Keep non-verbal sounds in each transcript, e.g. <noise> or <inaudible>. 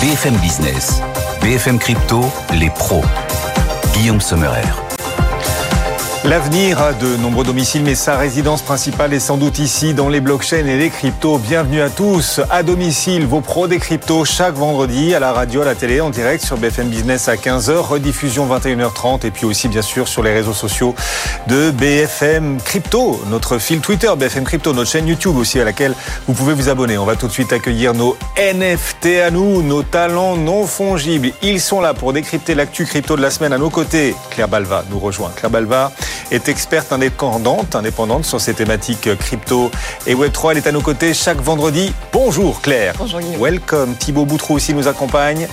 BFM Business, BFM Crypto, les pros. Guillaume Sommerer. L'avenir a de nombreux domiciles, mais sa résidence principale est sans doute ici, dans les blockchains et les cryptos. Bienvenue à tous. À domicile, vos pros des cryptos, chaque vendredi, à la radio, à la télé, en direct sur BFM Business à 15h, rediffusion 21h30, et puis aussi, bien sûr, sur les réseaux sociaux de BFM Crypto, notre fil Twitter, BFM Crypto, notre chaîne YouTube aussi, à laquelle vous pouvez vous abonner. On va tout de suite accueillir nos NFT à nous, nos talents non fongibles. Ils sont là pour décrypter l'actu crypto de la semaine à nos côtés. Claire Balva nous rejoint. Claire Balva est experte indépendante, indépendante sur ces thématiques crypto et Web3. Elle est à nos côtés chaque vendredi. Bonjour Claire. Bonjour Guillaume. Welcome. Thibaut Boutrou aussi nous accompagne.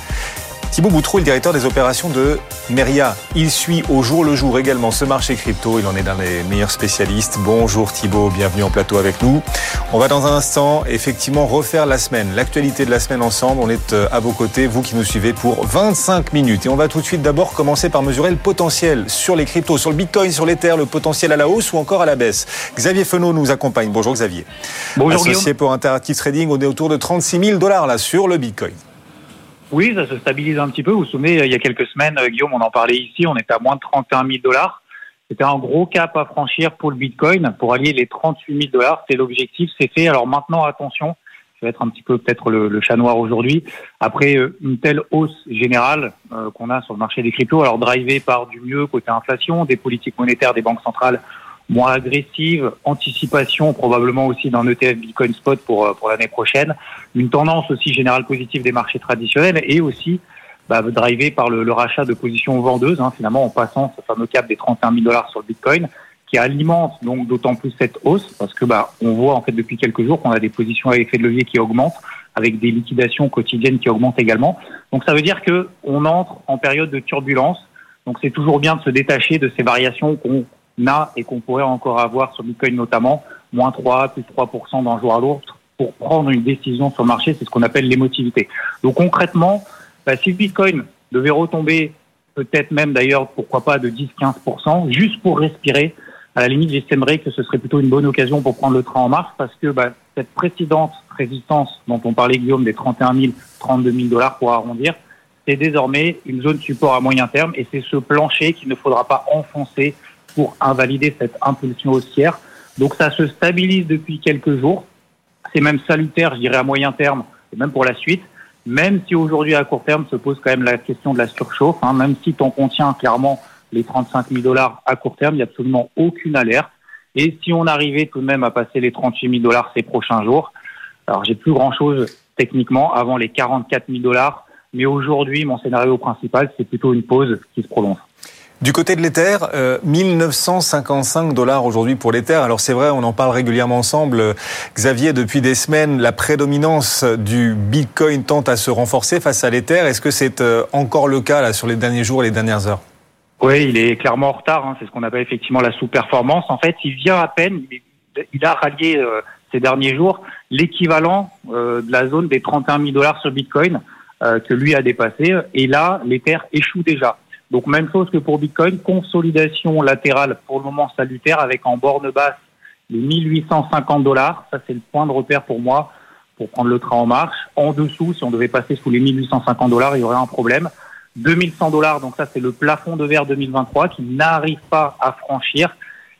Thibaut Boutrou est le directeur des opérations de Meria. Il suit au jour le jour également ce marché crypto. Il en est l'un des meilleurs spécialistes. Bonjour Thibaut, bienvenue en plateau avec nous. On va dans un instant effectivement refaire la semaine, l'actualité de la semaine ensemble. On est euh, à vos côtés, vous qui nous suivez pour 25 minutes. Et on va tout de suite d'abord commencer par mesurer le potentiel sur les cryptos, sur le Bitcoin, sur l'Ether, le potentiel à la hausse ou encore à la baisse. Xavier Fenot nous accompagne. Bonjour Xavier. Bonjour Associé Guillaume. pour Interactive Trading, on est autour de 36 000 dollars là sur le Bitcoin. Oui, ça se stabilise un petit peu. Vous vous souvenez, il y a quelques semaines, euh, Guillaume, on en parlait ici, on était à moins de 31 000 dollars. C'était un gros cap à franchir pour le Bitcoin, pour allier les 38 000 dollars. C'est l'objectif, c'est fait. Alors maintenant, attention, je vais être un petit peu peut-être le, chat noir aujourd'hui. Après euh, une telle hausse générale euh, qu'on a sur le marché des cryptos, alors drivé par du mieux côté inflation, des politiques monétaires des banques centrales moins agressives, anticipation probablement aussi d'un ETF Bitcoin Spot pour, euh, pour l'année prochaine, une tendance aussi générale positive des marchés traditionnels et aussi bah, drivé par le, le rachat de positions vendeuses, hein, finalement en passant ce fameux cap des 31 000 dollars sur le Bitcoin, qui alimente donc d'autant plus cette hausse parce que bah, on voit en fait depuis quelques jours qu'on a des positions à effet de levier qui augmentent, avec des liquidations quotidiennes qui augmentent également. Donc ça veut dire que on entre en période de turbulence. Donc c'est toujours bien de se détacher de ces variations qu'on a et qu'on pourrait encore avoir sur Bitcoin notamment, moins 3, plus 3% d'un jour à l'autre, pour prendre une décision sur le marché, c'est ce qu'on appelle l'émotivité. Donc concrètement, bah, si Bitcoin devait retomber, peut-être même d'ailleurs, pourquoi pas, de 10-15%, juste pour respirer, à la limite, j'estimerais que ce serait plutôt une bonne occasion pour prendre le train en marche, parce que bah, cette précédente résistance dont on parlait, Guillaume, des 31 000, 32 000 dollars pour arrondir, c'est désormais une zone support à moyen terme, et c'est ce plancher qu'il ne faudra pas enfoncer pour invalider cette impulsion haussière. Donc ça se stabilise depuis quelques jours. C'est même salutaire, je dirais, à moyen terme, et même pour la suite. Même si aujourd'hui, à court terme, se pose quand même la question de la surchauffe, hein, même si on contient clairement les 35 000 dollars à court terme, il n'y a absolument aucune alerte. Et si on arrivait tout de même à passer les 38 000 dollars ces prochains jours, alors j'ai plus grand-chose techniquement avant les 44 000 dollars, mais aujourd'hui, mon scénario principal, c'est plutôt une pause qui se prolonge. Du côté de l'Ether, euh, 1955 dollars aujourd'hui pour l'Ether. Alors c'est vrai, on en parle régulièrement ensemble. Xavier, depuis des semaines, la prédominance du Bitcoin tente à se renforcer face à l'Ether. Est-ce que c'est euh, encore le cas là sur les derniers jours et les dernières heures? Oui, il est clairement en retard. Hein. C'est ce qu'on appelle effectivement la sous-performance. En fait, il vient à peine, il- a rallié euh, ces derniers jours l'équivalent euh, de la zone des 31 000 dollars sur Bitcoin euh, que lui a dépassé. Et là, l'Ether échoue déjà. Donc même chose que pour Bitcoin, consolidation latérale pour le moment salutaire avec en borne basse les 1850 dollars. Ça, c'est le point de repère pour moi pour prendre le train en marche. En dessous, si on devait passer sous les 1850 dollars, il y aurait un problème. 2100 dollars, donc ça c'est le plafond de verre 2023 qui n'arrive pas à franchir.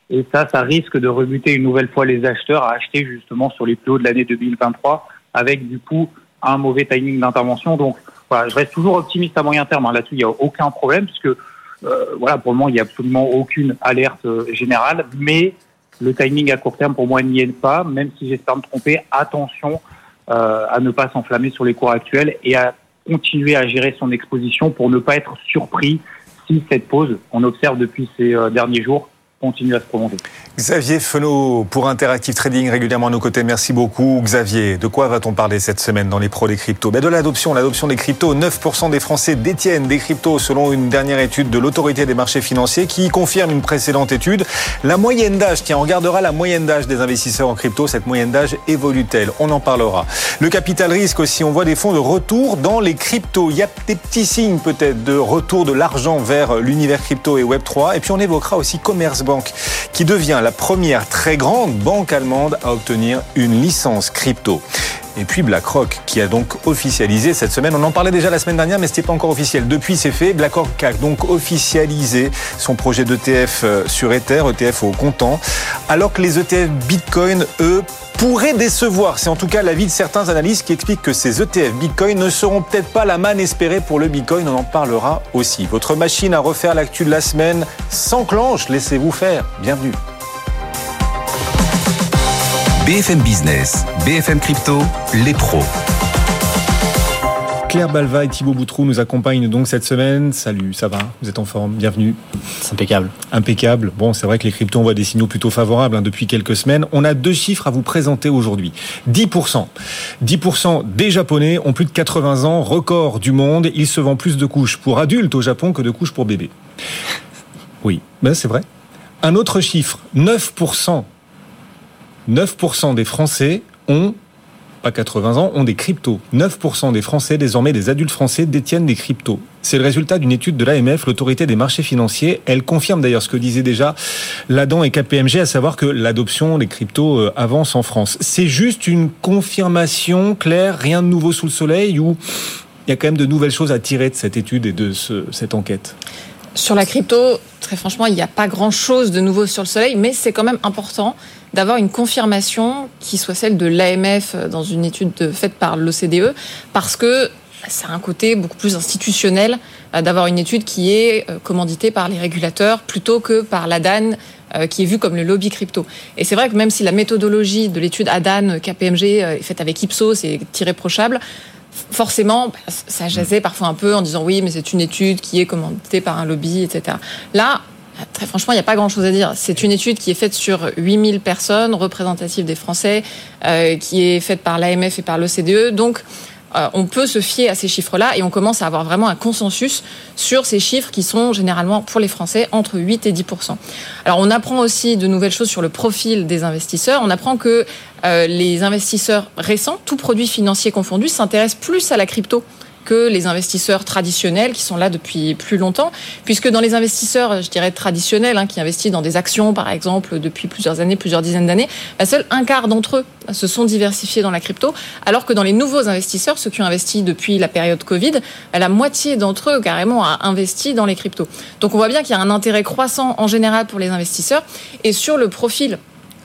Et ça, ça risque de rebuter une nouvelle fois les acheteurs à acheter justement sur les plus hauts de l'année 2023 avec du coup un mauvais timing d'intervention. Donc voilà, je reste toujours optimiste à moyen terme. hein. Là-dessus, il n'y a aucun problème puisque euh, voilà, pour le moment, il n'y a absolument aucune alerte euh, générale. Mais le timing à court terme, pour moi, n'y est pas. Même si j'espère me tromper, attention euh, à ne pas s'enflammer sur les cours actuels et à continuer à gérer son exposition pour ne pas être surpris si cette pause qu'on observe depuis ces euh, derniers jours continue à se prolonger. Xavier Fenot pour Interactive Trading régulièrement à nos côtés. Merci beaucoup Xavier. De quoi va-t-on parler cette semaine dans les pros des cryptos? Ben De l'adoption, l'adoption des cryptos. 9% des Français détiennent des cryptos selon une dernière étude de l'autorité des marchés financiers qui confirme une précédente étude. La moyenne d'âge, tiens, on regardera la moyenne d'âge des investisseurs en crypto. Cette moyenne d'âge évolue-t-elle? On en parlera. Le capital risque aussi, on voit des fonds de retour dans les cryptos. Il y a des petits signes peut-être de retour de l'argent vers l'univers crypto et Web3. Et puis on évoquera aussi Qui devient la première très grande banque allemande à obtenir une licence crypto. Et puis BlackRock, qui a donc officialisé cette semaine, on en parlait déjà la semaine dernière, mais ce n'était pas encore officiel. Depuis, c'est fait. BlackRock a donc officialisé son projet d'ETF euh, sur Ether, ETF au comptant, alors que les ETF Bitcoin, eux, pourraient décevoir. C'est en tout cas l'avis de certains analystes qui expliquent que ces ETF Bitcoin ne seront peut-être pas la manne espérée pour le Bitcoin. On en parlera aussi. Votre machine à refaire l'actu de la semaine s'enclenche. Laissez-vous faire. Bienvenue. BFM Business, BFM Crypto, les pros. Claire Balva et Thibaut Boutrou nous accompagnent donc cette semaine. Salut, ça va? Vous êtes en forme? Bienvenue. C'est impeccable. Impeccable. Bon, c'est vrai que les cryptos, on voit des signaux plutôt favorables hein, depuis quelques semaines. On a deux chiffres à vous présenter aujourd'hui. 10%. 10% des Japonais ont plus de 80 ans, record du monde. Ils se vendent plus de couches pour adultes au Japon que de couches pour bébés. Oui, ben c'est vrai. Un autre chiffre, 9% 9% des Français ont pas 80 ans, ont des cryptos. 9% des Français, désormais des adultes français, détiennent des cryptos. C'est le résultat d'une étude de l'AMF, l'autorité des marchés financiers. Elle confirme d'ailleurs ce que disait déjà l'ADAN et KPMG, à savoir que l'adoption des cryptos euh, avance en France. C'est juste une confirmation claire, rien de nouveau sous le soleil, ou il y a quand même de nouvelles choses à tirer de cette étude et de cette enquête? Sur la crypto, très franchement, il n'y a pas grand-chose de nouveau sur le soleil, mais c'est quand même important d'avoir une confirmation qui soit celle de l'AMF dans une étude faite par l'OCDE, parce que ça a un côté beaucoup plus institutionnel euh, d'avoir une étude qui est euh, commanditée par les régulateurs plutôt que par l'ADAN euh, qui est vu comme le lobby crypto. Et c'est vrai que même si la méthodologie de l'étude ADAN KPMG est faite avec Ipsos et irréprochable, forcément, bah, ça jasait parfois un peu en disant oui, mais c'est une étude qui est commandée par un lobby, etc. Là, Très franchement, il n'y a pas grand-chose à dire. C'est une étude qui est faite sur 8000 personnes représentatives des Français, euh, qui est faite par l'AMF et par l'OCDE. Donc, euh, on peut se fier à ces chiffres-là et on commence à avoir vraiment un consensus sur ces chiffres qui sont généralement pour les Français entre 8 et 10 Alors on apprend aussi de nouvelles choses sur le profil des investisseurs. On apprend que euh, les investisseurs récents, tout produit financier confondu, s'intéressent plus à la crypto que les investisseurs traditionnels qui sont là depuis plus longtemps, puisque dans les investisseurs, je dirais traditionnels, hein, qui investissent dans des actions, par exemple, depuis plusieurs années, plusieurs dizaines d'années, bah, seul un quart d'entre eux se sont diversifiés dans la crypto, alors que dans les nouveaux investisseurs, ceux qui ont investi depuis la période Covid, bah, la moitié d'entre eux carrément a investi dans les cryptos. Donc on voit bien qu'il y a un intérêt croissant en général pour les investisseurs, et sur le profil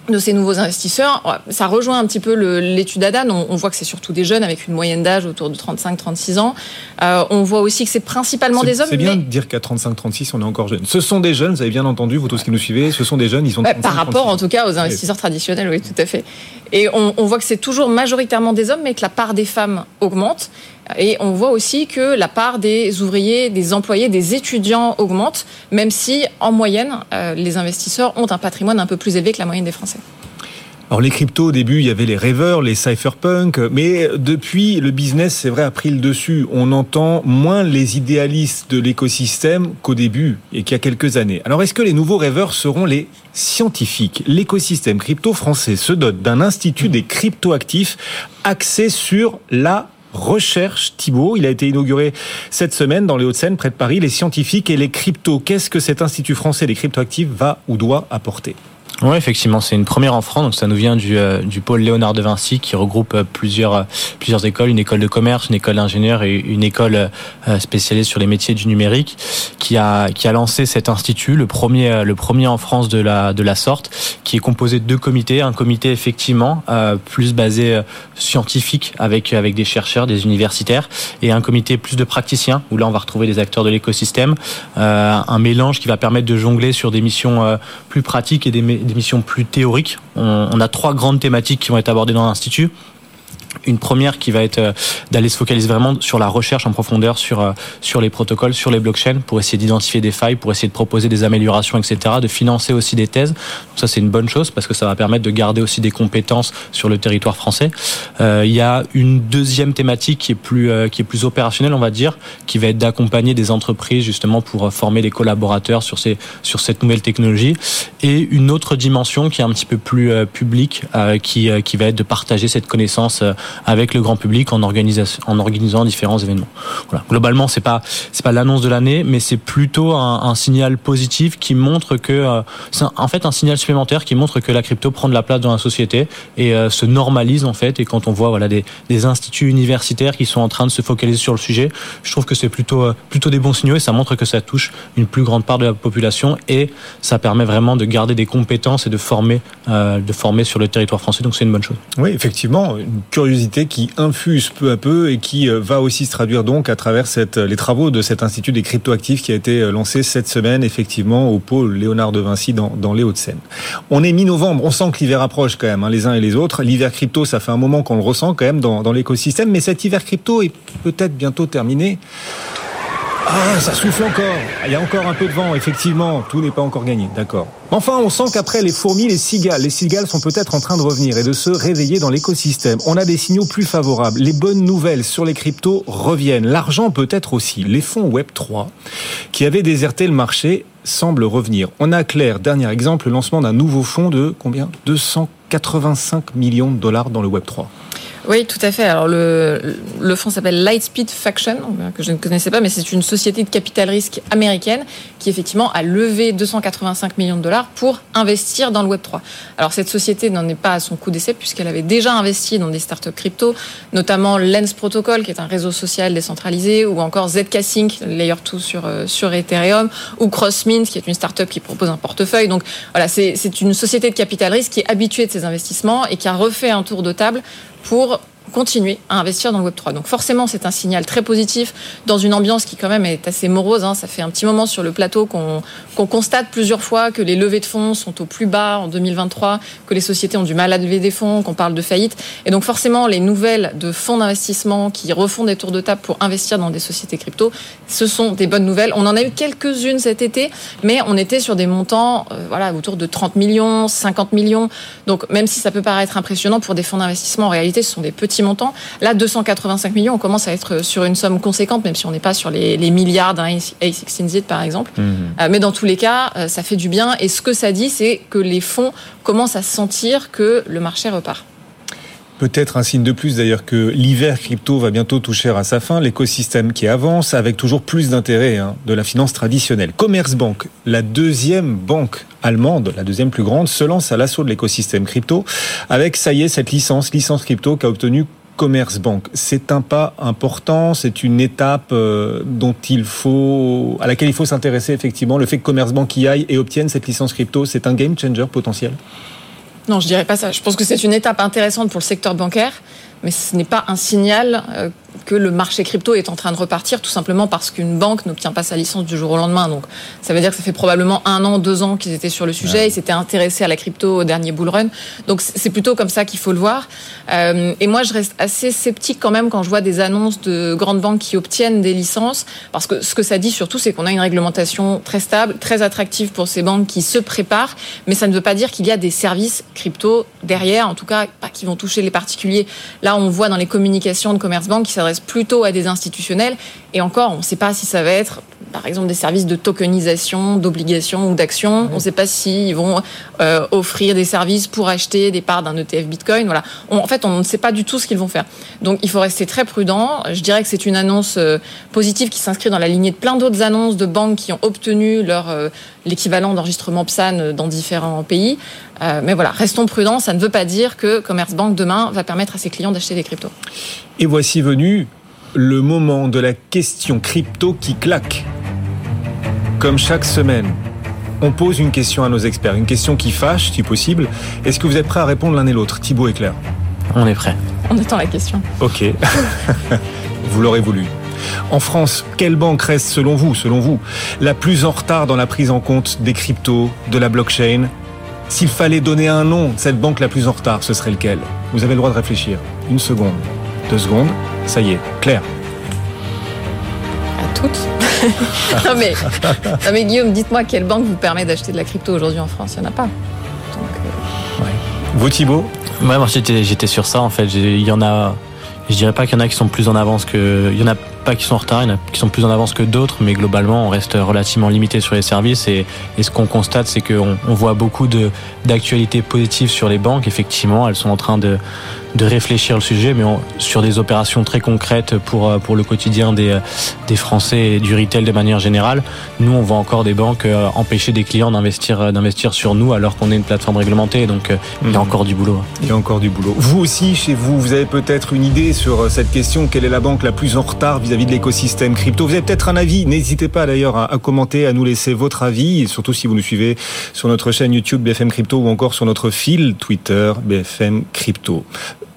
de ces nouveaux investisseurs. Ça rejoint un petit peu l'étude ADAN. On, voit que c'est surtout des jeunes avec une moyenne d'âge autour de 35-36 ans. Euh, on voit aussi que c'est principalement des hommes. C'est bien de dire qu'à 35-36, on est encore jeune. Ce sont des jeunes, vous avez bien entendu, vous tous qui nous suivez, ce sont des jeunes, ils sont... par rapport en tout cas aux investisseurs traditionnels, oui, tout à fait. Et on, on voit que c'est toujours majoritairement des hommes, mais que la part des femmes augmente. Et on voit aussi que la part des ouvriers, des employés, des étudiants augmente, même si, en moyenne, euh, les investisseurs ont un patrimoine un peu plus élevé que la moyenne des Français. Alors les cryptos, au début, il y avait les rêveurs, les cypherpunks, mais depuis, le business, c'est vrai, a pris le dessus. On entend moins les idéalistes de l'écosystème qu'au début et qu'il y a quelques années. Alors est-ce que les nouveaux rêveurs seront les scientifiques? L'écosystème crypto français se dote d'un institut des cryptoactifs axé sur la recherche Thibault. Il a été inauguré cette semaine dans les Hauts-de-Seine, près de Paris. Les scientifiques et les cryptos. Qu'est-ce que cet Institut français des cryptoactifs va ou doit apporter? Oui, effectivement, c'est une première en France. Donc ça nous vient du, euh, du pôle Léonard de Vinci qui regroupe euh, plusieurs euh, plusieurs écoles, une école de commerce, une école d'ingénieur et une école spécialisée sur les métiers du numérique, qui a qui a lancé cet institut, le premier le premier en France de la de la sorte, qui est composé de deux comités, un comité effectivement plus basé scientifique avec avec des chercheurs, des universitaires, et un comité plus de praticiens où là on va retrouver des acteurs de l'écosystème, un mélange qui va permettre de jongler sur des missions plus pratiques et des missions plus théoriques. On, a trois grandes thématiques qui vont être abordées dans l'Institut. Une première qui va être euh, d'aller se focaliser vraiment sur la recherche en profondeur sur euh, sur les protocoles, sur les blockchains, pour essayer d'identifier des failles, pour essayer de proposer des améliorations, etc. De financer aussi des thèses. Ça c'est une bonne chose parce que ça va permettre de garder aussi des compétences sur le territoire français. Euh, il y a une deuxième thématique qui est plus qui est plus opérationnelle, on va dire, qui va être d'accompagner des entreprises justement pour former les collaborateurs sur ces sur cette nouvelle technologie. Et une autre dimension qui est un petit peu plus publique, qui qui va être de partager cette connaissance avec le grand public en, organisant différents événements. Globalement, c'est pas pas l'annonce de l'année, mais c'est plutôt un, signal positif qui montre que euh, c'est en fait un signal supplémentaire qui montre que la crypto prend de la place dans la société et euh, se normalise en fait. Et quand on voit voilà des, instituts universitaires qui sont en train de se focaliser sur le sujet, je trouve que c'est plutôt euh, plutôt des bons signaux et ça montre que ça touche une plus grande part de la population et ça permet vraiment de garder des compétences et de former de former sur le territoire français. Donc c'est une bonne chose. Oui, effectivement, une curiosité qui infuse peu à peu et qui euh, va aussi se traduire donc à travers cette, les travaux de cet institut des cryptoactifs qui a été euh, lancé cette semaine effectivement au pôle Léonard de Vinci dans, dans les Hauts-de-Seine. On est mi-novembre, on sent que l'hiver approche quand même, hein, les uns et les autres. L'hiver crypto, ça fait un moment qu'on le ressent quand même dans, dans l'écosystème, mais cet hiver crypto est peut-être bientôt terminé. Ah, ça souffle encore. Il y a encore un peu de vent, effectivement. Tout n'est pas encore gagné, d'accord. Enfin, on sent qu'après les fourmis, les cigales, les cigales sont peut-être en train de revenir et de se réveiller dans l'écosystème. On a des signaux plus favorables. Les bonnes nouvelles sur les cryptos reviennent. L'argent peut-être aussi. Les fonds Web3, qui avaient déserté le marché, semblent revenir. On a clair, dernier exemple, le lancement d'un nouveau fonds de combien? 285 millions de dollars dans le Web3. Oui, tout à fait. Alors le, le fonds s'appelle Lightspeed Faction, que je ne connaissais pas, mais c'est une société de capital risque américaine qui effectivement a levé 285 millions de dollars pour investir dans le Web 3. Alors cette société n'en est pas à son coup d'essai puisqu'elle avait déjà investi dans des startups crypto, notamment Lens Protocol qui est un réseau social décentralisé, ou encore ZK Layer 2 sur euh, sur Ethereum, ou CrossMint qui est une startup qui propose un portefeuille. Donc voilà, c'est une société de capital risque qui est habituée de ces investissements et qui a refait un tour de table pour continuer à investir dans le Web 3. Donc forcément, c'est un signal très positif dans une ambiance qui quand même est assez morose. Hein. Ça fait un petit moment sur le plateau qu'on constate plusieurs fois que les levées de fonds sont au plus bas en 2023, que les sociétés ont du mal à lever des fonds, qu'on parle de faillite. Et donc forcément, les nouvelles de fonds d'investissement qui refont des tours de table pour investir dans des sociétés crypto, ce sont des bonnes nouvelles. On en a eu quelques-unes cet été, mais on était sur des montants euh, voilà, autour de 30 millions, 50 millions. Donc même si ça peut paraître impressionnant pour des fonds d'investissement, en réalité, ce sont des petits montant. Là, 285 millions, on commence à être sur une somme conséquente, même si on n'est pas sur les, milliards d'un A16Z, par exemple. Mhm. Euh, mais dans tous les cas, euh, ça fait du bien. Et ce que ça dit, c'est que les fonds commencent à sentir que le marché repart. Peut-être un signe de plus d'ailleurs que l'hiver crypto va bientôt toucher à sa fin, l'écosystème qui avance avec toujours plus d'intérêt hein, de la finance traditionnelle. Commerzbank, la deuxième banque allemande, la deuxième plus grande, se lance à l'assaut de l'écosystème crypto avec, ça y est, cette licence, licence crypto qu'a obtenue Commerzbank. C'est un pas important, c'est une étape euh, dont il faut, à laquelle il faut s'intéresser effectivement. Le fait que Commerzbank y aille et obtienne cette licence crypto, c'est un game changer potentiel? Non, je dirais pas ça. Je pense que c'est une étape intéressante pour le secteur bancaire, mais ce n'est pas un signal euh, que le marché crypto est en train de repartir, tout simplement parce qu'une banque n'obtient pas sa licence du jour au lendemain. Donc, ça veut dire que ça fait probablement un an, deux ans qu'ils étaient sur le sujet, ils s'étaient intéressés à la crypto au dernier bull run. Donc, c'est plutôt comme ça qu'il faut le voir. Euh, et moi, je reste assez sceptique quand même quand je vois des annonces de grandes banques qui obtiennent des licences, parce que ce que ça dit surtout, c'est qu'on a une réglementation très stable, très attractive pour ces banques qui se préparent, mais ça ne veut pas dire qu'il y a des services crypto derrière, en tout cas, pas qui vont toucher les particuliers. Là, on voit dans les communications de Commerce Bank qui s'adressent plutôt à des institutionnels. Et encore, on ne sait pas si ça va être, par exemple, des services de tokenisation, d'obligations ou d'actions. On ne sait pas s'ils vont euh, offrir des services pour acheter des parts d'un ETF Bitcoin. Voilà. en fait, on ne sait pas du tout ce qu'ils vont faire. Donc, il faut rester très prudent. Je dirais que c'est une annonce euh, positive qui s'inscrit dans la lignée de plein d'autres annonces de banques qui ont obtenu leur euh, l'équivalent d'enregistrement PSAN dans différents pays. mais voilà, restons prudents. Ça ne veut pas dire que Commerzbank demain va permettre à ses clients d'acheter des cryptos. Et voici venu le moment de la question crypto qui claque. Comme chaque semaine, on pose une question à nos experts, une question qui fâche si possible. Est-ce que vous êtes prêts à répondre l'un et l'autre, Thibaut et Claire? On est prêts. On attend la question. Ok. <laughs> vous l'aurez voulu. En France, quelle banque reste selon vous, selon vous, la plus en retard dans la prise en compte des cryptos, de la blockchain? S'il fallait donner un nom de cette banque la plus en retard, ce serait lequel? Vous avez le droit de réfléchir. Une seconde, deux secondes, ça y est, clair. À toutes <laughs> non, mais, non, mais Guillaume, dites-moi quelle banque vous permet d'acheter de la crypto aujourd'hui en France? Il n'y en a pas. Donc, euh... ouais. Vous Thibault Ouais, moi j'étais sur ça en fait. Il y en a. Je dirais pas qu'il y en a qui sont plus en avance que. Il y en a pas qui sont en retard, qui sont plus en avance que d'autres, mais globalement, on reste relativement limité sur les services. Et, ce qu'on constate, c'est qu'on on voit beaucoup d'actualités positives sur les banques. Effectivement, elles sont en train de de réfléchir le sujet, mais on, sur des opérations très concrètes pour euh, pour le quotidien des des Français et du retail de manière générale. Nous, on voit encore des banques euh, empêcher des clients d'investir euh, d'investir sur nous alors qu'on est une plateforme réglementée. Donc, il y a Mhm. encore du boulot. Il y a encore du boulot. Vous aussi, chez vous, vous avez peut-être une idée sur cette question. Quelle est la banque la plus en retard vis-à-vis de l'écosystème crypto? Vous avez peut-être un avis. N'hésitez pas d'ailleurs à, à commenter, à nous laisser votre avis, et surtout si vous nous suivez sur notre chaîne YouTube BFM Crypto ou encore sur notre fil Twitter BFM Crypto.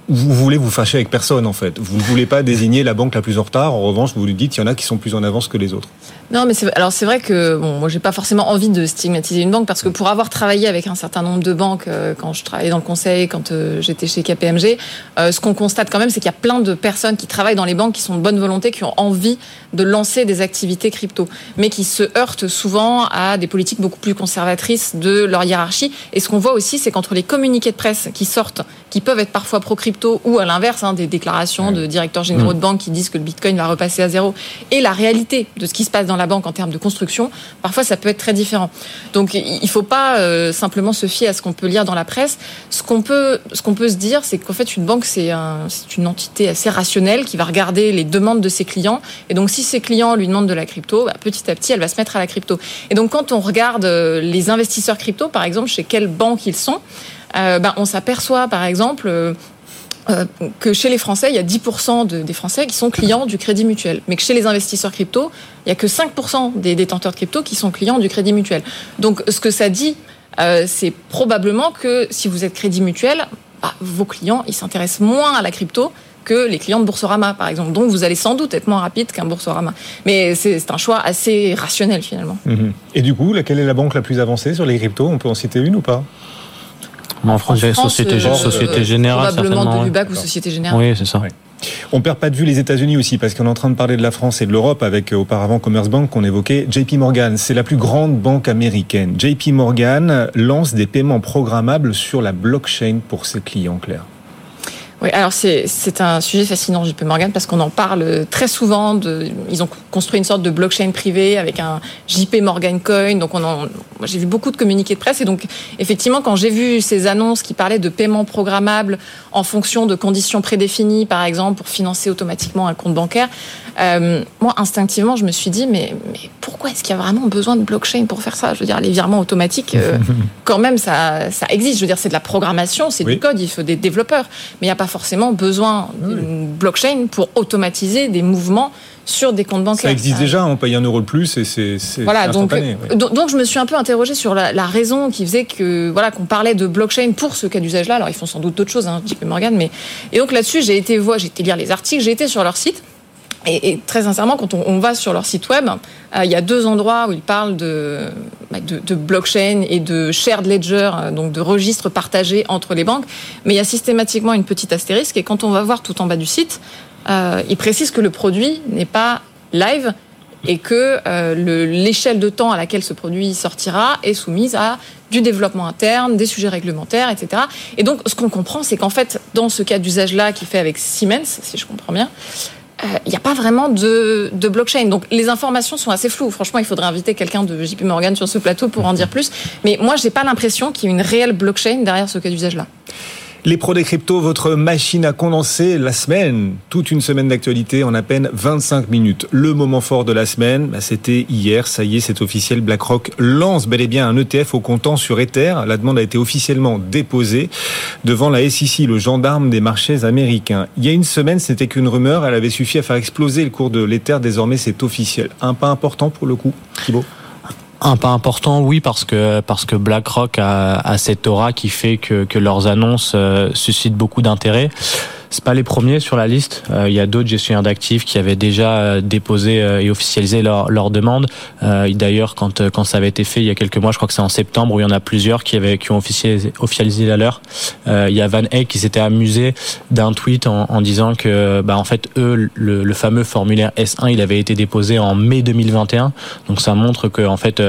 Vous voulez vous fâcher avec personne en fait. Vous ne voulez pas désigner la banque la plus en retard. En revanche, vous lui dites qu'il y en a qui sont plus en avance que les autres. Non, mais c'est, alors c'est vrai que bon, moi j'ai pas forcément envie de stigmatiser une banque parce que pour avoir travaillé avec un certain nombre de banques euh, quand je travaillais dans le conseil, quand euh, j'étais chez KPMG, euh, ce qu'on constate quand même, c'est qu'il y a plein de personnes qui travaillent dans les banques qui sont de bonne volonté, qui ont envie de lancer des activités crypto, mais qui se heurtent souvent à des politiques beaucoup plus conservatrices de leur hiérarchie. Et ce qu'on voit aussi, c'est qu'entre les communiqués de presse qui sortent, qui peuvent être parfois pro crypto ou à l'inverse, hein, des déclarations de directeurs généraux de banques qui disent que le Bitcoin va repasser à zéro, et la réalité de ce qui se passe dans la banque en termes de construction, parfois ça peut être très différent. Donc il ne faut pas euh, simplement se fier à ce qu'on peut lire dans la presse. Ce qu'on peut, ce qu'on peut se dire, c'est qu'en fait une banque c'est un, c'est une entité assez rationnelle qui va regarder les demandes de ses clients. Et donc si ses clients lui demandent de la crypto, bah, petit à petit elle va se mettre à la crypto. Et donc quand on regarde euh, les investisseurs crypto, par exemple, chez quelles banques ils sont, euh, bah, on s'aperçoit par exemple euh, que chez les Français, il y a 10% de, des Français qui sont clients du Crédit Mutuel, mais que chez les investisseurs crypto, il y a que 5% des détenteurs de crypto qui sont clients du Crédit Mutuel. Donc, ce que ça dit, euh, c'est probablement que si vous êtes Crédit Mutuel, bah, vos clients, ils s'intéressent moins à la crypto que les clients de Boursorama, par exemple. Donc, vous allez sans doute être moins rapide qu'un Boursorama. Mais c'est un choix assez rationnel, finalement. Et du coup, laquelle est la banque la plus avancée sur les cryptos? On peut en citer une ou pas? En France, il y a France, Société, euh, Société Générale, Probablement certainement. de ouais. l'UBAC ou Société Générale. Oui, c'est ça. On perd pas de vue les États-Unis aussi, parce qu'on est en train de parler de la France et de l'Europe avec euh, auparavant Commerce Bank qu'on évoquait. JP Morgan, c'est la plus grande banque américaine. JP Morgan lance des paiements programmables sur la blockchain pour ses clients, Claire. Oui, alors c'est un sujet fascinant, JP Morgan, parce qu'on en parle très souvent. De, ils ont construit une sorte de blockchain privée avec un JP Morgan Coin. Donc j'ai vu beaucoup de communiqués de presse et donc effectivement quand j'ai vu ces annonces qui parlaient de paiement programmable en fonction de conditions prédéfinies, par exemple pour financer automatiquement un compte bancaire, euh, moi instinctivement je me suis dit mais mais pourquoi est-ce qu'il y a vraiment besoin de blockchain pour faire ça? Je veux dire les virements automatiques, euh, <laughs> quand même ça ça existe. Je veux dire c'est de la programmation, c'est Oui. du code, il faut des développeurs, mais il n'y a pas forcément besoin d'une blockchain pour automatiser des mouvements sur des comptes bancaires. Ça existe déjà, on paye un euro de plus et c'est voilà, donc, donc, donc je me suis un peu interrogée sur la, la raison qui faisait que voilà qu'on parlait de blockchain pour ce cas d'usage-là. Alors ils font sans doute d'autres choses, hein, JP Morgan, mais et donc là-dessus j'ai été voir, j'ai été lire les articles, j'ai été sur leur site. Et, très sincèrement, quand on, va sur leur site web, euh, il y a deux endroits où ils parlent de, bah, blockchain et de shared ledger, euh, donc de registres partagés entre les banques. Mais il y a systématiquement une petite astérisque. Et quand on va voir tout en bas du site, euh, ils précisent que le produit n'est pas live et que le- l'échelle de temps à laquelle ce produit sortira est soumise à du développement interne, des sujets réglementaires, etc. Et donc, ce qu'on comprend, c'est qu'en fait, dans ce cas d'usage-là qui fait avec Siemens, si je comprends bien, il n'y a pas vraiment de, de blockchain. Donc, les informations sont assez floues. Franchement, il faudrait inviter quelqu'un de JP Morgan sur ce plateau pour en dire plus. Mais moi, j'ai pas l'impression qu'il y ait une réelle blockchain derrière ce cas d'usage-là. Les pros des cryptos, votre machine à condenser la semaine, toute une semaine d'actualité en à peine 25 minutes. Le moment fort de la semaine, bah, c'était hier, ça y est, c'est officiel, BlackRock lance bel et bien un ETF au comptant sur Ether. La demande a été officiellement déposée devant la SEC, le gendarme des marchés américains. Il y a une semaine, ce n'était qu'une rumeur, elle avait suffi à faire exploser le cours de l'Ether, désormais c'est officiel. Un pas important pour le coup, Thibaut? Un pas important, oui, parce que parce que BlackRock a, cette aura qui fait que, que leurs annonces euh, suscitent beaucoup d'intérêt. C'est pas les premiers sur la liste. Euh, il y a d'autres gestionnaires d'actifs qui avaient déjà euh, déposé et officialisé leur, leur demande. D'ailleurs, quand quand ça avait été fait il y a quelques mois, je crois que c'est en septembre, où il y en a plusieurs qui avaient qui ont officialisé, officialisé la leur. il y a Van Eyck qui s'était amusé d'un tweet en, en, disant que bah en fait eux le, le, fameux formulaire S1 il avait été déposé en mai 2021. Donc ça montre que en fait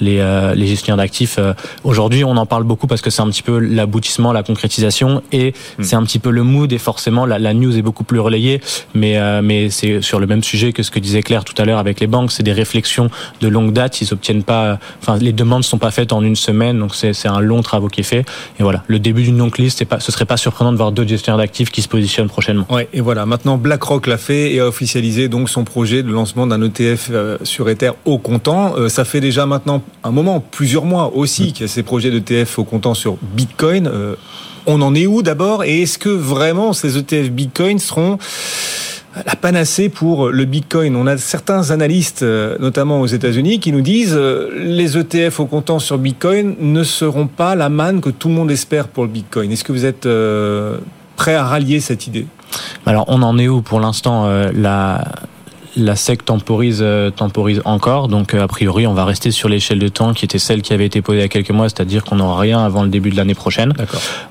les les gestionnaires d'actifs aujourd'hui on en parle beaucoup parce que c'est un petit peu l'aboutissement, la concrétisation et hmm. c'est un petit peu le mood et forcément la, la news est beaucoup plus relayée, mais euh, mais c'est sur le même sujet que ce que disait Claire tout à l'heure avec les banques, c'est des réflexions de longue date, ils s'obtiennent pas, enfin les demandes sont pas faites en une semaine, donc c'est un long travail qui est fait et voilà le début d'une longue liste, pas, ce serait pas surprenant de voir d'autres gestionnaires d'actifs qui se positionnent prochainement. Ouais et voilà maintenant BlackRock l'a fait et a officialisé donc son projet de lancement d'un ETF euh, sur Ether au comptant. Euh, ça fait déjà maintenant un moment, plusieurs mois aussi, hmm. qu'il y a ces projets d'ETF au comptant sur Bitcoin. Euh, on en est où d'abord Et est-ce que vraiment ces ETF Bitcoin seront la panacée pour le Bitcoin? On a certains analystes, euh, notamment aux États-Unis, qui nous disent euh, les ETF au comptant sur Bitcoin ne seront pas la manne que tout le monde espère pour le Bitcoin. Est-ce que vous êtes prêt à rallier cette idée? Alors, on en est où pour l'instant la SEC temporise, euh, temporise encore. Donc, euh, a priori, on va rester sur l'échelle de temps qui était celle qui avait été posée il y a quelques mois, c'est-à-dire qu'on n'aura rien avant le début de l'année prochaine.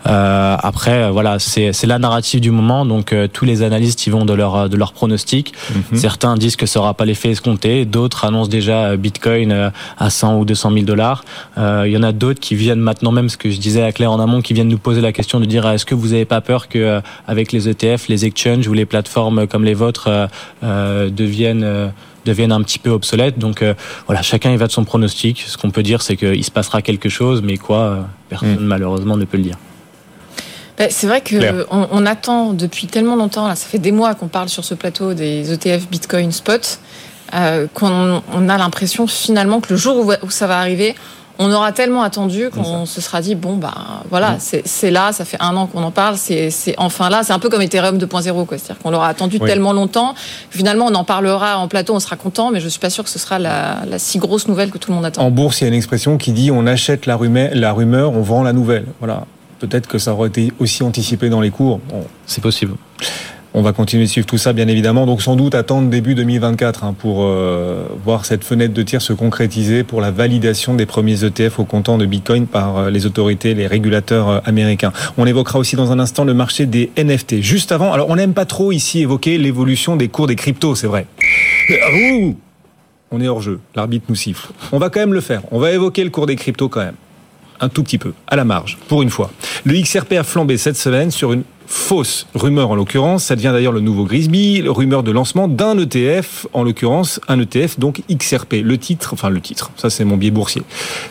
Euh, après, euh, voilà, c'est la narrative du moment. Donc, tous les analystes y vont de leur de leur pronostic. Mhm. Certains disent que ça aura pas l'effet escompté. D'autres annoncent déjà Bitcoin à 100 ou 200 000 dollars. Il y en a d'autres qui viennent maintenant même, ce que je disais à Claire en amont, qui viennent nous poser la question de dire est-ce que vous n'avez pas peur que avec les ETF, les exchanges ou les plateformes comme les vôtres de deviennent euh, deviennent un petit peu obsolètes. Donc euh, voilà, chacun y va de son pronostic. Ce qu'on peut dire, c'est qu'il se passera quelque chose, mais quoi, euh, personne mm. malheureusement ne peut le dire. Bah, c'est vrai qu'on on attend depuis tellement longtemps, là, ça fait des mois qu'on parle sur ce plateau des ETF Bitcoin Spot, qu'on on a l'impression finalement que le jour où ça va arriver, on aura tellement attendu qu'on se sera dit bon bah voilà mm. c'est là ça fait un an qu'on en parle c'est enfin là. C'est un peu comme Ethereum 2.0 quoi. C'est-à-dire qu'on l'aura attendu tellement longtemps. Finalement on en parlera en plateau on sera content mais je suis pas sûr que ce sera la, si grosse nouvelle que tout le monde attend. En bourse il y a une expression qui dit on achète la rumeur la rumeur on vend la nouvelle. Voilà. Peut-être que ça aurait été aussi anticipé dans les cours. C'est possible on va continuer de suivre tout ça, bien évidemment. Donc sans doute attendre début 2024 hein, pour euh, voir cette fenêtre de tir se concrétiser pour la validation des premiers ETF au comptant de Bitcoin par euh, les autorités, les régulateurs euh, américains. On évoquera aussi dans un instant le marché des NFT. Juste avant, alors on n'aime pas trop ici évoquer l'évolution des cours des cryptos, c'est vrai. Ouh on est hors jeu, l'arbitre nous siffle. On va quand même le faire. On va évoquer le cours des cryptos quand même. Un tout petit peu, à la marge, pour une fois. Le XRP a flambé cette semaine sur une fausse rumeur en l'occurrence. Ça devient d'ailleurs le nouveau Grisby, rumeur de lancement d'un ETF, en l'occurrence un ETF donc XRP. Le titre, enfin le titre, ça c'est mon biais boursier.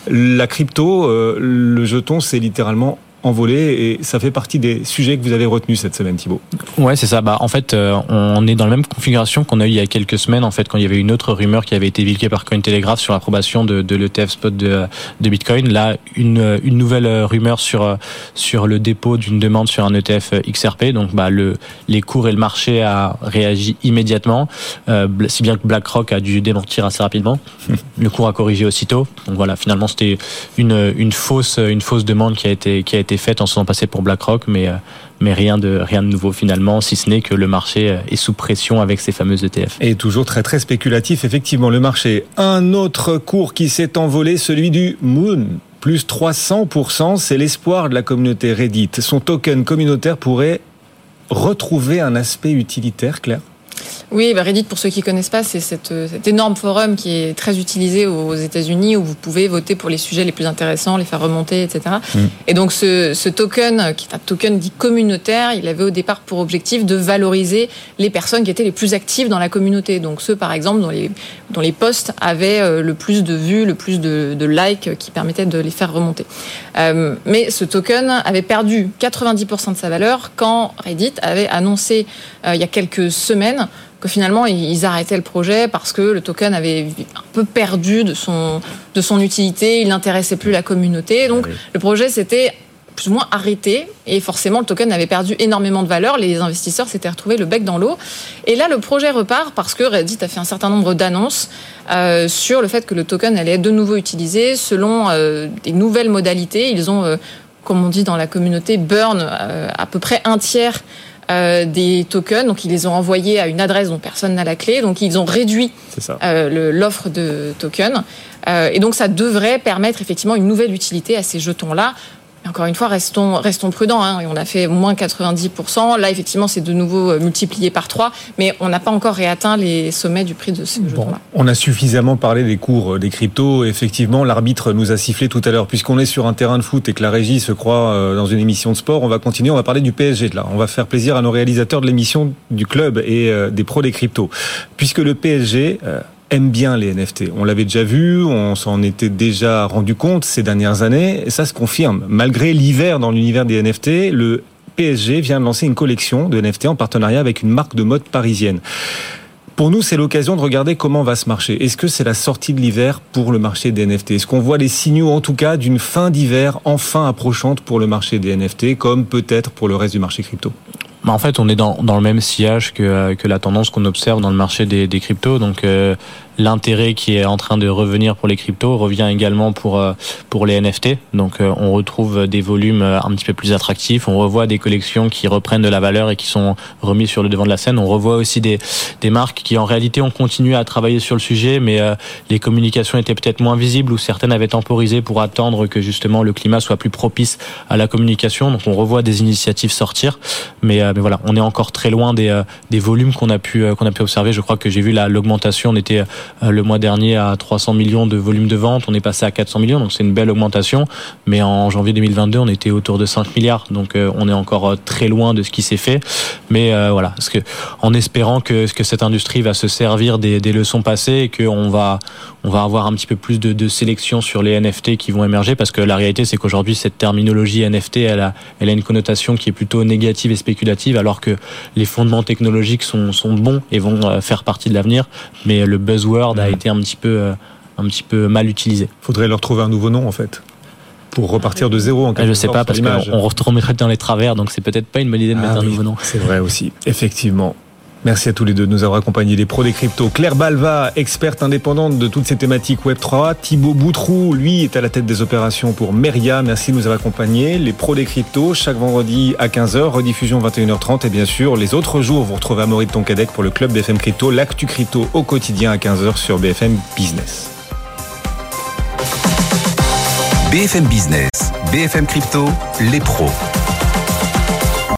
La crypto, euh, le jeton, c'est littéralement envolé et ça fait partie des sujets que vous avez retenus cette semaine Thibault. Ouais, c'est ça. Bah en fait, euh, on est dans la même configuration qu'on a eu il y a quelques semaines en fait quand il y avait une autre rumeur qui avait été véhiculée par Cointelegraph sur l'approbation de, de l'ETF spot de, de Bitcoin. Là, une, une nouvelle rumeur sur sur le dépôt d'une demande sur un ETF XRP. Donc bah le les cours et le marché a réagi immédiatement, euh, si bien que BlackRock a dû démentir assez rapidement. <laughs> le cours a corrigé aussitôt. Donc voilà, finalement c'était une une fausse une fausse demande qui a été qui a été été faite en se faisant pour BlackRock, mais, euh, mais rien, de, rien de nouveau finalement, si ce n'est que le marché euh, est sous pression avec ces fameux ETF. Et toujours très très spéculatif, effectivement, le marché. Un autre cours qui s'est envolé, celui du Moon. Plus 300%, c'est l'espoir de la communauté Reddit. Son token communautaire pourrait retrouver un aspect utilitaire, Claire? Oui, bah Reddit, pour ceux qui connaissent pas, c'est cet énorme forum qui est très utilisé aux États-Unis où vous pouvez voter pour les sujets les plus intéressants, les faire remonter, etc. Mm. Et donc ce, ce, token, qui est un token dit communautaire, il avait au départ pour objectif de valoriser les personnes qui étaient les plus actives dans la communauté. Donc ceux, par exemple, dont les, dont les posts avaient euh, le plus de vues, le plus de, de likes qui permettaient de les faire remonter. Euh, mais ce token avait perdu 90% de sa valeur quand Reddit avait annoncé euh, il y a quelques semaines que finalement ils arrêtaient le projet parce que le token avait un peu perdu de son, de son utilité, il n'intéressait plus la communauté. Donc le projet s'était plus ou moins arrêté et forcément le token avait perdu énormément de valeur, les investisseurs s'étaient retrouvés le bec dans l'eau. Et là le projet repart parce que Reddit a fait un certain nombre d'annonces euh, sur le fait que le token allait être de nouveau utilisé selon euh, des nouvelles modalités. Ils ont, euh, comme on dit dans la communauté, burn à peu près un tiers des tokens. Donc ils les ont envoyés à une adresse dont personne n'a la clé. Donc ils ont réduit l'offre de tokens. et donc ça devrait permettre effectivement une nouvelle utilité à ces jetons-là encore une fois, restons, restons prudents. Hein. On a fait moins 90%. Là, effectivement, c'est de nouveau euh, multiplié par 3, mais on n'a pas encore réatteint les sommets du prix de ce bon, là On a suffisamment parlé des cours euh, des cryptos. Effectivement, l'arbitre nous a sifflé tout à l'heure. Puisqu'on est sur un terrain de foot et que la régie se croit euh, dans une émission de sport, on va continuer. On va parler du PSG. Là, on va faire plaisir à nos réalisateurs de l'émission du club et des pros des cryptos. Puisque le PSG aime bien les NFT. On l'avait déjà vu, on s'en était déjà rendu compte ces dernières années, et ça se confirme. Malgré l'hiver dans l'univers des NFT, le PSG vient de lancer une collection de NFT en partenariat avec une marque de mode parisienne. Pour nous, c'est l'occasion de regarder comment va ce marché. Est-ce que c'est la sortie de l'hiver pour le marché des NFT Est-ce qu'on voit les signaux, en tout cas, d'une fin d'hiver enfin approchante pour le marché des NFT, comme peut-être pour le reste du marché crypto? En fait, on est dans, dans le même sillage que, euh, que la tendance qu'on observe dans le marché des, des cryptos. Donc, euh, l'intérêt qui est en train de revenir pour les cryptos revient également pour euh, pour les NFT. Donc euh, on retrouve des volumes euh, un petit peu plus attractifs, on revoit des collections qui reprennent de la valeur et qui sont remises sur le devant de la scène. On revoit aussi des des marques qui en réalité ont continué à travailler sur le sujet, mais les communications étaient peut-être moins visibles ou certaines avaient temporisé pour attendre que justement le climat soit plus propice à la communication. Donc on revoit des initiatives sortir, mais mais voilà, on est encore très loin des des volumes qu'on a pu qu'on a pu observer. Je crois que j'ai vu l'augmentation, on était le mois dernier à 300 millions de volume de vente, on est passé à 400 millions, donc c'est une belle augmentation. Mais en janvier 2022, on était autour de 5 milliards, donc euh, on est encore euh, très loin de ce qui s'est fait. Mais voilà, parce que en espérant que, cette industrie va se servir des, leçons passées et qu'on va on va avoir un petit peu plus de, de, sélection sur les NFT qui vont émerger, parce que la réalité c'est qu'aujourd'hui cette terminologie NFT, elle a, elle a une connotation qui est plutôt négative et spéculative, alors que les fondements technologiques sont, sont bons et vont faire partie de l'avenir. Mais le buzzword a mhm. été un petit peu, euh, un petit peu mal utilisé. Faudrait leur trouver un nouveau nom en fait pour repartir de zéro en Je sais pas parce qu'on remettrait dans les travers donc c'est peut-être pas une bonne idée de mettre ah un nouveau nom. C'est vrai aussi, effectivement. Merci à tous les deux de nous avoir accompagnés. Les pros des cryptos. Claire Balva, experte indépendante de toutes ces thématiques Web3. Thibaut Boutrou, lui, est à la tête des opérations pour Meria. Merci de nous avoir accompagnés. Les pros des cryptos, chaque vendredi à 15h, rediffusion 21h30. Et bien sûr, les autres jours, vous retrouvez Amaury de Toncadec pour le club BFM Crypto, l'actu crypto au quotidien à 15h sur BFM Business. BFM Business, BFM Crypto, les pros.